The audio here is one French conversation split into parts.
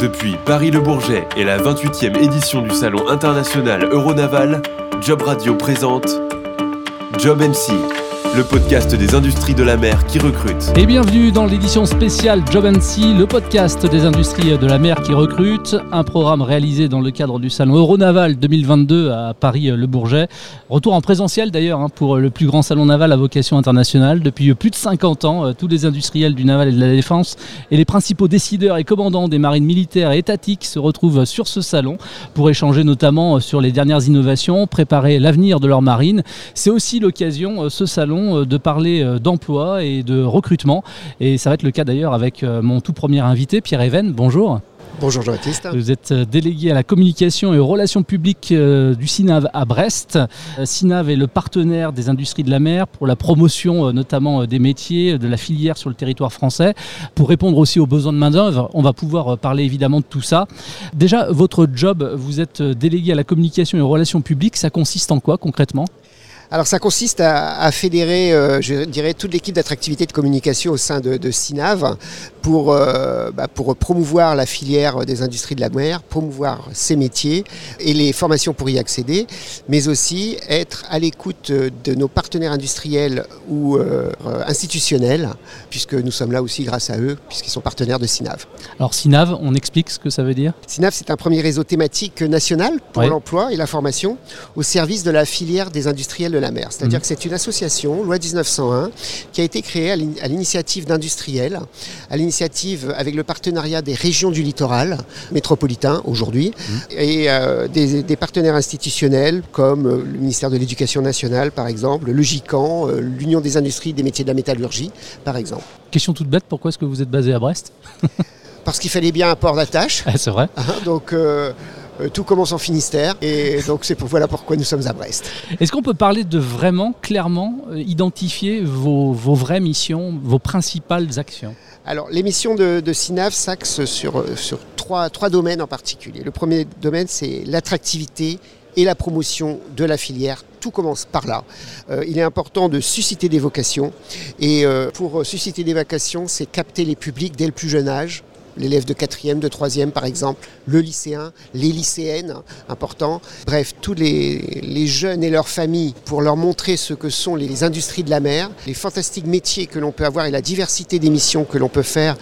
Depuis Paris-Le Bourget et la 28e édition du Salon international Euronaval, Job Radio présente Job MC le podcast des industries de la mer qui recrute. Et bienvenue dans l'édition spéciale Job Sea, le podcast des industries de la mer qui recrute, un programme réalisé dans le cadre du salon Euronaval 2022 à Paris-Le Bourget. Retour en présentiel d'ailleurs hein, pour le plus grand salon naval à vocation internationale. Depuis plus de 50 ans, euh, tous les industriels du naval et de la défense et les principaux décideurs et commandants des marines militaires et étatiques se retrouvent sur ce salon pour échanger notamment sur les dernières innovations, préparer l'avenir de leur marine. C'est aussi l'occasion, euh, ce salon, euh, de parler euh, d'emploi et de recrutement. Et ça va être le cas d'ailleurs avec euh, mon tout premier invité, Pierre Even. Bonjour. Bonjour Jean-Baptiste. Vous êtes délégué à la communication et aux relations publiques du SINAV à Brest. SINAV est le partenaire des industries de la mer pour la promotion notamment des métiers, de la filière sur le territoire français. Pour répondre aussi aux besoins de main-d'œuvre, on va pouvoir parler évidemment de tout ça. Déjà, votre job, vous êtes délégué à la communication et aux relations publiques. Ça consiste en quoi concrètement? Alors ça consiste à, fédérer, euh, je dirais, toute l'équipe d'attractivité de communication au sein de, de SINAV pour, euh, bah, pour promouvoir la filière des industries de la mer, promouvoir ses métiers et les formations pour y accéder, mais aussi être à l'écoute de nos partenaires industriels ou euh, institutionnels, puisque nous sommes là aussi grâce à eux, puisqu'ils sont partenaires de SINAV. Alors SINAV, on explique ce que ça veut dire? SINAV, c'est un premier réseau thématique national pour l'emploi et la formation au service de la filière des industriels la mer. C'est-à-dire mhm. que c'est une association, loi 1901, qui a été créée à l'initiative d'industriels, à l'initiative avec le partenariat des régions du littoral métropolitain aujourd'hui, mhm. et euh, des, partenaires institutionnels comme euh, le ministère de l'Éducation nationale par exemple, le GICAN, euh, l'Union des industries des métiers de la métallurgie par exemple. Question toute bête, pourquoi est-ce que vous êtes basé à Brest? Parce qu'il fallait bien un port d'attache. Ah, c'est vrai. Hein, donc euh, tout commence en Finistère et donc c'est pour, voilà pourquoi nous sommes à Brest. Est-ce qu'on peut parler de vraiment clairement euh, identifier vos, vraies missions, vos principales actions? Alors, les missions de, de SINAV s'axent sur, euh, sur trois, trois domaines en particulier. Le premier domaine, c'est l'attractivité et la promotion de la filière. Tout commence par là. il est important de susciter des vocations. Et pour susciter des vocations, c'est capter les publics dès le plus jeune âge l'élève de quatrième, de troisième par exemple, le lycéen, les lycéennes, important. Bref, tous les, jeunes et leurs familles pour leur montrer ce que sont les industries de la mer, les fantastiques métiers que l'on peut avoir et la diversité des missions que l'on peut faire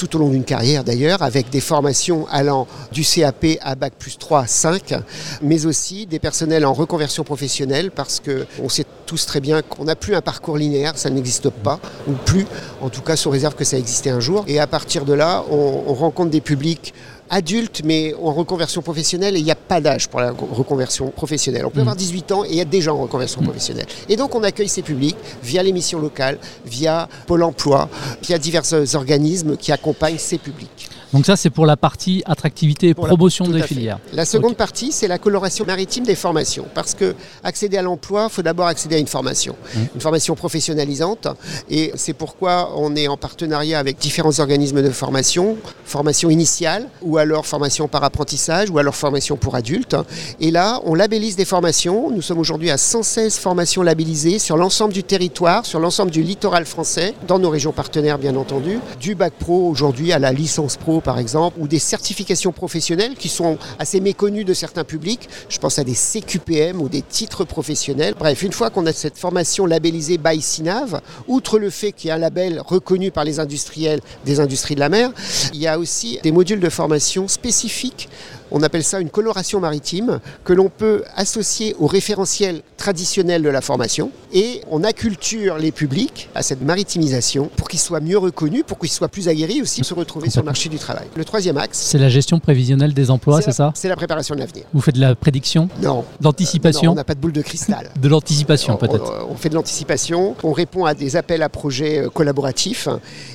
tout au long d'une carrière d'ailleurs, avec des formations allant du CAP à Bac plus 3, 5, mais aussi des personnels en reconversion professionnelle, parce qu'on sait tous très bien qu'on n'a plus un parcours linéaire, ça n'existe pas, ou plus, en tout cas sous réserve que ça existait un jour. Et à partir de là, on, on rencontre des publics adulte, mais en reconversion professionnelle, et il n'y a pas d'âge pour la reconversion professionnelle. On peut mm. avoir 18 ans et il y a déjà en reconversion mm. professionnelle. Et donc on accueille ces publics via les missions locales, via Pôle emploi, via divers organismes qui accompagnent ces publics. Donc ça, c'est pour la partie attractivité et promotion des filières. La seconde partie, c'est la coloration maritime des formations. Parce que accéder à l'emploi, il faut d'abord accéder à une formation. Mmh. Une formation professionnalisante. Et c'est pourquoi on est en partenariat avec différents organismes de formation. Formation initiale, ou alors formation par apprentissage, ou alors formation pour adultes. Et là, on labellise des formations. Nous sommes aujourd'hui à 116 formations labellisées sur l'ensemble du territoire, sur l'ensemble du littoral français, dans nos régions partenaires bien entendu. Du bac pro aujourd'hui à la licence pro par exemple, ou des certifications professionnelles qui sont assez méconnues de certains publics. Je pense à des CQPM ou des titres professionnels. Bref, une fois qu'on a cette formation labellisée by SINAV, outre le fait qu'il y a un label reconnu par les industriels des industries de la mer, il y a aussi des modules de formation spécifiques on appelle ça une coloration maritime que l'on peut associer au référentiel traditionnel de la formation et on acculture les publics à cette maritimisation pour qu'ils soient mieux reconnus, pour qu'ils soient plus aguerris aussi se retrouver sur le marché du travail. Le troisième axe. C'est la gestion prévisionnelle des emplois, c'est ça? C'est la préparation de l'avenir. Vous faites de la prédiction? Non. D'anticipation? On n'a pas de boule de cristal. de l'anticipation peut-être on, fait de l'anticipation, on répond à des appels à projets euh, collaboratifs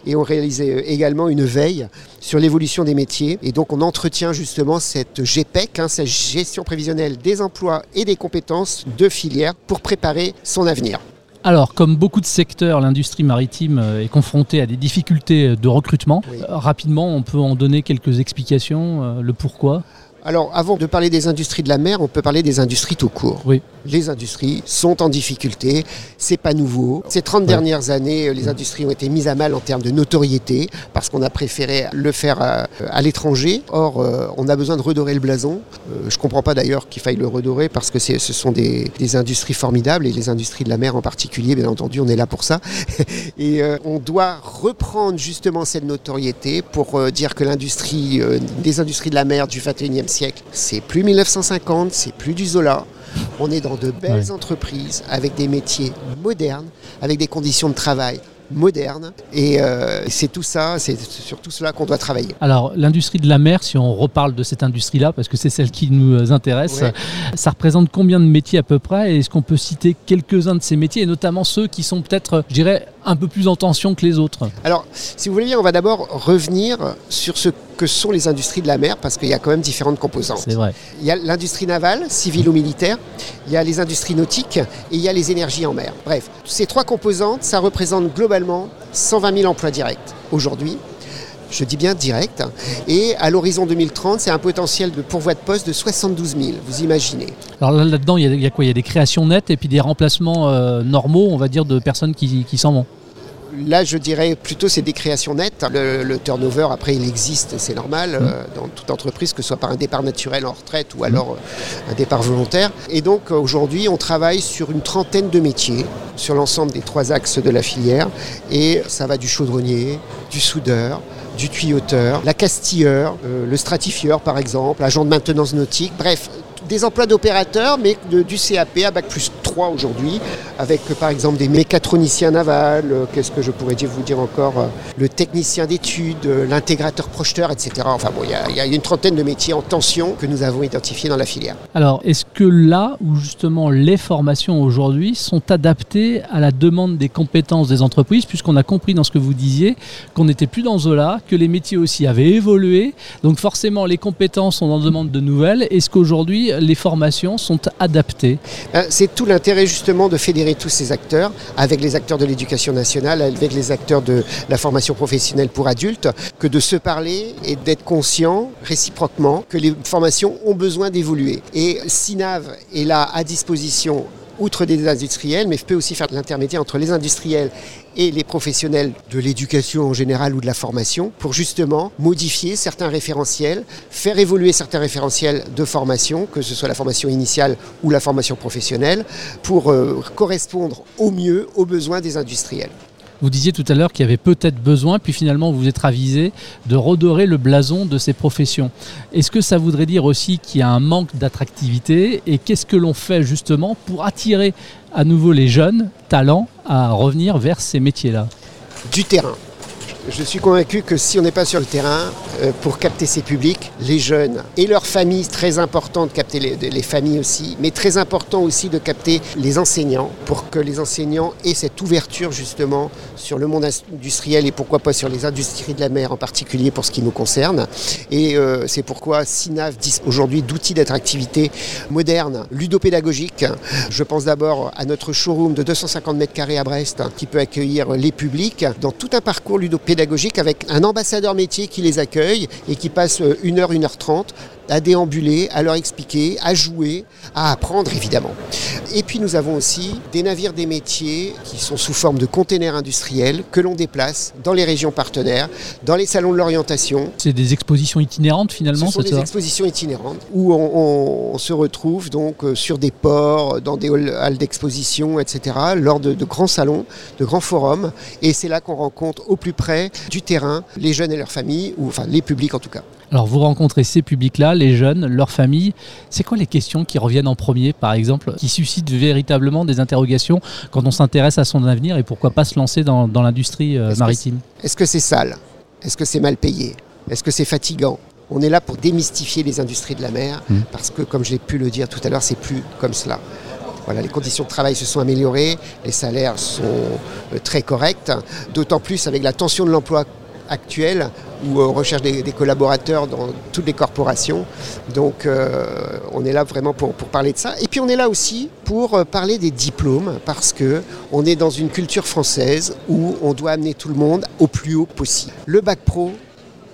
et on réalise euh, également une veille sur l'évolution des métiers et donc on entretient justement cette cette GPEC, hein, cette gestion prévisionnelle des emplois et des compétences de filière pour préparer son avenir. Alors, comme beaucoup de secteurs, l'industrie maritime euh, est confrontée à des difficultés de recrutement. Euh, rapidement, on peut en donner quelques explications, euh, le pourquoi? Alors, avant de parler des industries de la mer, on peut parler des industries tout court. Oui. Les industries sont en difficulté, c'est pas nouveau. Ces 30 dernières années, les industries ont été mises à mal en termes de notoriété parce qu'on a préféré le faire à, à l'étranger. Or, euh, on a besoin de redorer le blason. Euh, je comprends pas d'ailleurs qu'il faille le redorer parce que ce sont des, des, industries formidables et les industries de la mer en particulier, bien entendu, on est là pour ça. et euh, on doit reprendre justement cette notoriété pour euh, dire que l'industrie, des industries de la mer du 21e siècle, c'est plus 1950, c'est plus du Zola. On est dans de belles ouais. entreprises avec des métiers modernes, avec des conditions de travail moderne. Et euh, c'est tout ça, c'est sur tout cela qu'on doit travailler. Alors, l'industrie de la mer, si on reparle de cette industrie-là, parce que c'est celle qui nous intéresse, ouais. ça représente combien de métiers à peu près? Est-ce qu'on peut citer quelques-uns de ces métiers, et notamment ceux qui sont peut-être, je dirais, un peu plus en tension que les autres? Alors, si vous voulez bien, on va d'abord revenir sur ce que sont les industries de la mer, parce qu'il y a quand même différentes composantes. C'est vrai. Il y a l'industrie navale, civile ou militaire, il y a les industries nautiques et il y a les énergies en mer. Bref, ces trois composantes, ça représente globalement 120 000 emplois directs aujourd'hui. Je dis bien direct. Et à l'horizon 2030, c'est un potentiel de pourvoi de poste de 72 000, vous imaginez. Alors là-dedans, il, y a quoi? Il y a des créations nettes et puis des remplacements euh, normaux, on va dire, de personnes qui, qui s'en vont? Là, je dirais plutôt c'est des créations nettes. Le, le turnover, après, il existe, c'est normal mmh. euh, dans toute entreprise, que ce soit par un départ naturel en retraite ou alors euh, un départ volontaire. Et donc, aujourd'hui, on travaille sur une trentaine de métiers sur l'ensemble des trois axes de la filière. Et ça va du chaudronnier, du soudeur, du tuyauteur, la castilleur, euh, le stratifieur par exemple, agent de maintenance nautique, bref, des emplois d'opérateurs, mais de, du CAP à Bac plus 3 aujourd'hui, avec euh, par exemple des mécatroniciens navals, euh, qu'est-ce que je pourrais dire, vous dire encore, euh, le technicien d'études, l'intégrateur projeteur, etc. Enfin bon, il y, y, a une trentaine de métiers en tension que nous avons identifiés dans la filière. Alors, est-ce que là où justement les formations aujourd'hui sont adaptées à la demande des compétences des entreprises, puisqu'on a compris dans ce que vous disiez qu'on n'était plus dans Zola, que les métiers aussi avaient évolué, donc forcément les compétences, on en demande de nouvelles. Est-ce qu'aujourd'hui les formations sont adaptées? C'est tout l'intérêt justement de fédérer tous ces acteurs, avec les acteurs de l'éducation nationale, avec les acteurs de la formation professionnelle pour adultes, que de se parler et d'être conscient réciproquement que les formations ont besoin d'évoluer. Et SINAV est là à disposition outre des industriels, mais peut aussi faire de l'intermédiaire entre les industriels et les professionnels de l'éducation en général ou de la formation pour justement modifier certains référentiels, faire évoluer certains référentiels de formation, que ce soit la formation initiale ou la formation professionnelle, pour euh, correspondre au mieux aux besoins des industriels. Vous disiez tout à l'heure qu'il y avait peut-être besoin, puis finalement vous êtes avisé de redorer le blason de ces professions. Est-ce que ça voudrait dire aussi qu'il y a un manque d'attractivité et qu'est-ce que l'on fait justement pour attirer à nouveau les jeunes talents à revenir vers ces métiers-là? Du terrain. Je suis convaincu que si on n'est pas sur le terrain euh, pour capter ces publics, les jeunes et leurs familles, très important de capter les, les, familles aussi, mais très important aussi de capter les enseignants pour que les enseignants aient cette ouverture justement sur le monde industriel et pourquoi pas sur les industries de la mer en particulier pour ce qui nous concerne. Et euh, c'est pourquoi SINAV dispose aujourd'hui d'outils d'attractivité modernes, ludopédagogiques. Je pense d'abord à notre showroom de 250 mètres carrés à Brest qui peut accueillir les publics dans tout un parcours ludopédagogique avec un ambassadeur métier qui les accueille et qui passe une heure, une heure trente à déambuler, à leur expliquer, à jouer, à apprendre évidemment. Et puis nous avons aussi des navires des métiers qui sont sous forme de containers industriels que l'on déplace dans les régions partenaires, dans les salons de l'orientation. C'est des expositions itinérantes finalement Ce sont des ça expositions itinérantes où on, on, on, se retrouve donc sur des ports, dans des halles d'exposition, etc. lors de, de grands salons, de grands forums. Et c'est là qu'on rencontre au plus près du terrain les jeunes et leurs familles, ou enfin les publics en tout cas. Alors vous rencontrez ces publics-là, les jeunes, leurs familles. C'est quoi les questions qui reviennent en premier, par exemple, qui suscitent véritablement des interrogations quand on s'intéresse à son avenir et pourquoi pas se lancer dans, dans l'industrie euh, maritime? Est-ce que c'est -ce sale? Est-ce que c'est mal payé? Est-ce que c'est fatigant? On est là pour démystifier les industries de la mer, mmh. parce que, comme j'ai pu le dire tout à l'heure, c'est plus comme cela. Voilà, les conditions de travail se sont améliorées, les salaires sont euh, très corrects, d'autant plus avec la tension de l'emploi actuelle où on recherche des, collaborateurs dans toutes les corporations. Donc euh, on est là vraiment pour, pour, parler de ça. Et puis on est là aussi pour euh, parler des diplômes parce que on est dans une culture française où on doit amener tout le monde au plus haut possible. Le bac pro,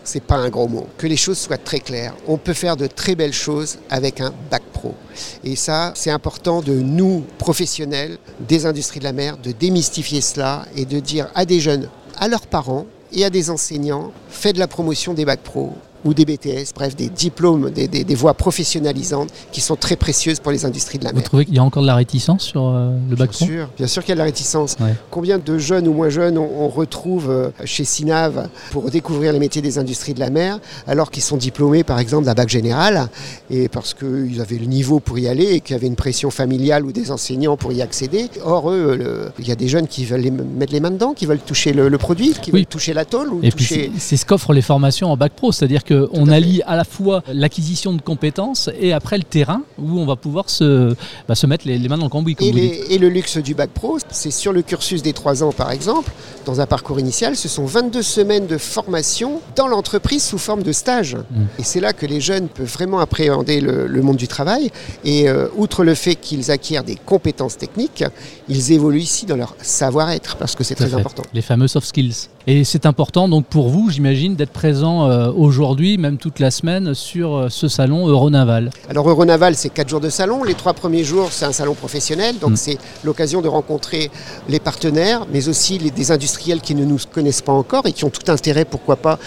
c'est pas un gros mot. Que les choses soient très claires. On peut faire de très belles choses avec un bac pro. Et ça, c'est important de nous, professionnels des industries de la mer, de démystifier cela et de dire à des jeunes, à leurs parents et à des enseignants, faites de la promotion des bacs pro ou des BTS, bref, des diplômes, des, des, voies professionnalisantes qui sont très précieuses pour les industries de la mer. Vous trouvez qu'il y a encore de la réticence sur euh, le bac Bien sûr, bien sûr qu'il y a de la réticence. Combien de jeunes ou moins jeunes on, retrouve euh, chez SINAV pour découvrir les métiers des industries de la mer, alors qu'ils sont diplômés par exemple d'un bac général, et parce qu'ils avaient le niveau pour y aller et qu'il y avait une pression familiale ou des enseignants pour y accéder. Or, eux, il y a des jeunes qui veulent mettre les mains dedans, qui veulent toucher le, produit, qui veulent toucher la tôle. Ou et toucher... c'est ce qu'offrent les formations en bac pro, c'est-à-dire que on allie à la fois l'acquisition de compétences et après le terrain où on va pouvoir se, bah, se mettre les, mains dans le cambouis. Et, le luxe du bac pro, c'est sur le cursus des trois ans par exemple, dans un parcours initial, ce sont 22 semaines de formation dans l'entreprise sous forme de stage. Mm. Et c'est là que les jeunes peuvent vraiment appréhender le, monde du travail. Et euh, outre le fait qu'ils acquièrent des compétences techniques, ils évoluent ici dans leur savoir-être parce que c'est très important. Les fameux soft skills. Et c'est important donc pour vous, j'imagine, d'être présent euh, aujourd'hui, même toute la semaine, sur euh, ce salon Euronaval. Alors Euronaval, c'est quatre jours de salon. Les trois premiers jours, c'est un salon professionnel, donc mm. c'est l'occasion de rencontrer les partenaires, mais aussi les, des industriels qui ne nous connaissent pas encore et qui ont tout intérêt, pourquoi pas,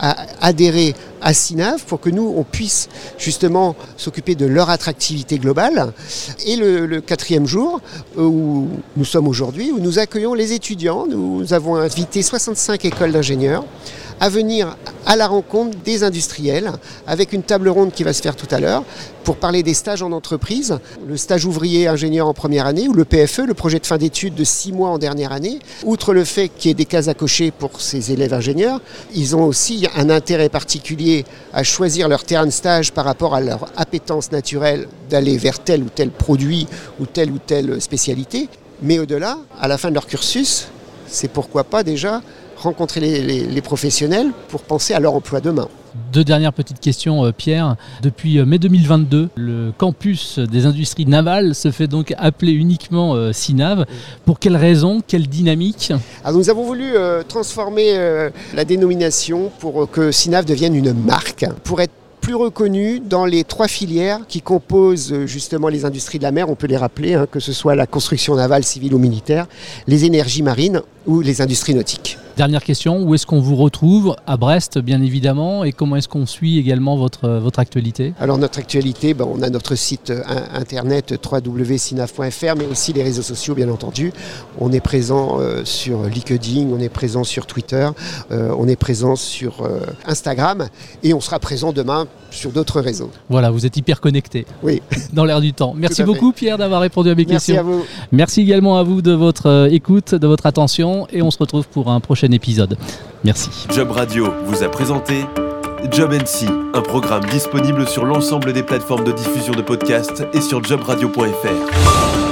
à adhérer à SINAV pour que nous, on puisse justement s'occuper de leur attractivité globale. Et le, quatrième jour, où nous sommes aujourd'hui, où nous accueillons les étudiants, nous avons invité 65 écoles d'ingénieurs à venir à la rencontre des industriels avec une table ronde qui va se faire tout à l'heure pour parler des stages en entreprise, le stage ouvrier ingénieur en première année ou le PFE, le projet de fin d'études de six mois en dernière année. Outre le fait qu'il y ait des cases à cocher pour ces élèves ingénieurs, ils ont aussi un intérêt particulier à choisir leur terrain de stage par rapport à leur appétence naturelle d'aller vers tel ou tel produit ou telle ou telle spécialité. Mais au-delà, à la fin de leur cursus, c'est pourquoi pas déjà rencontrer les, professionnels pour penser à leur emploi demain. Deux dernières petites questions, euh, Pierre. Depuis euh, mai 2022, le campus des industries navales se fait donc appeler uniquement euh, SINAV. Pour quelles raisons Quelle dynamique? Alors Nous avons voulu transformer la dénomination pour que SINAV devienne une marque, pour être plus reconnu dans les trois filières qui composent justement les industries de la mer, on peut les rappeler, hein, que ce soit la construction navale, civile ou militaire, les énergies marines ou les industries nautiques. Dernière question, où est-ce qu'on vous retrouve? À Brest, bien évidemment, et comment est-ce qu'on suit également votre, votre actualité? Alors notre actualité, ben, on a notre site euh, internet www.sinaf.fr, mais aussi les réseaux sociaux, bien entendu. On est présent euh, sur LinkedIn, on est présent sur Twitter, euh, on est présent sur Instagram, et on sera présent demain sur d'autres réseaux. Voilà, vous êtes hyper connecté. Oui. Dans l'air du temps. Merci beaucoup Pierre d'avoir répondu à mes questions. Merci à vous. Merci également à vous de votre écoute, de votre attention, et on se retrouve pour un épisode. Merci. Job Radio vous a présenté Job NC, un programme disponible sur l'ensemble des plateformes de diffusion de podcasts et sur jobradio.fr.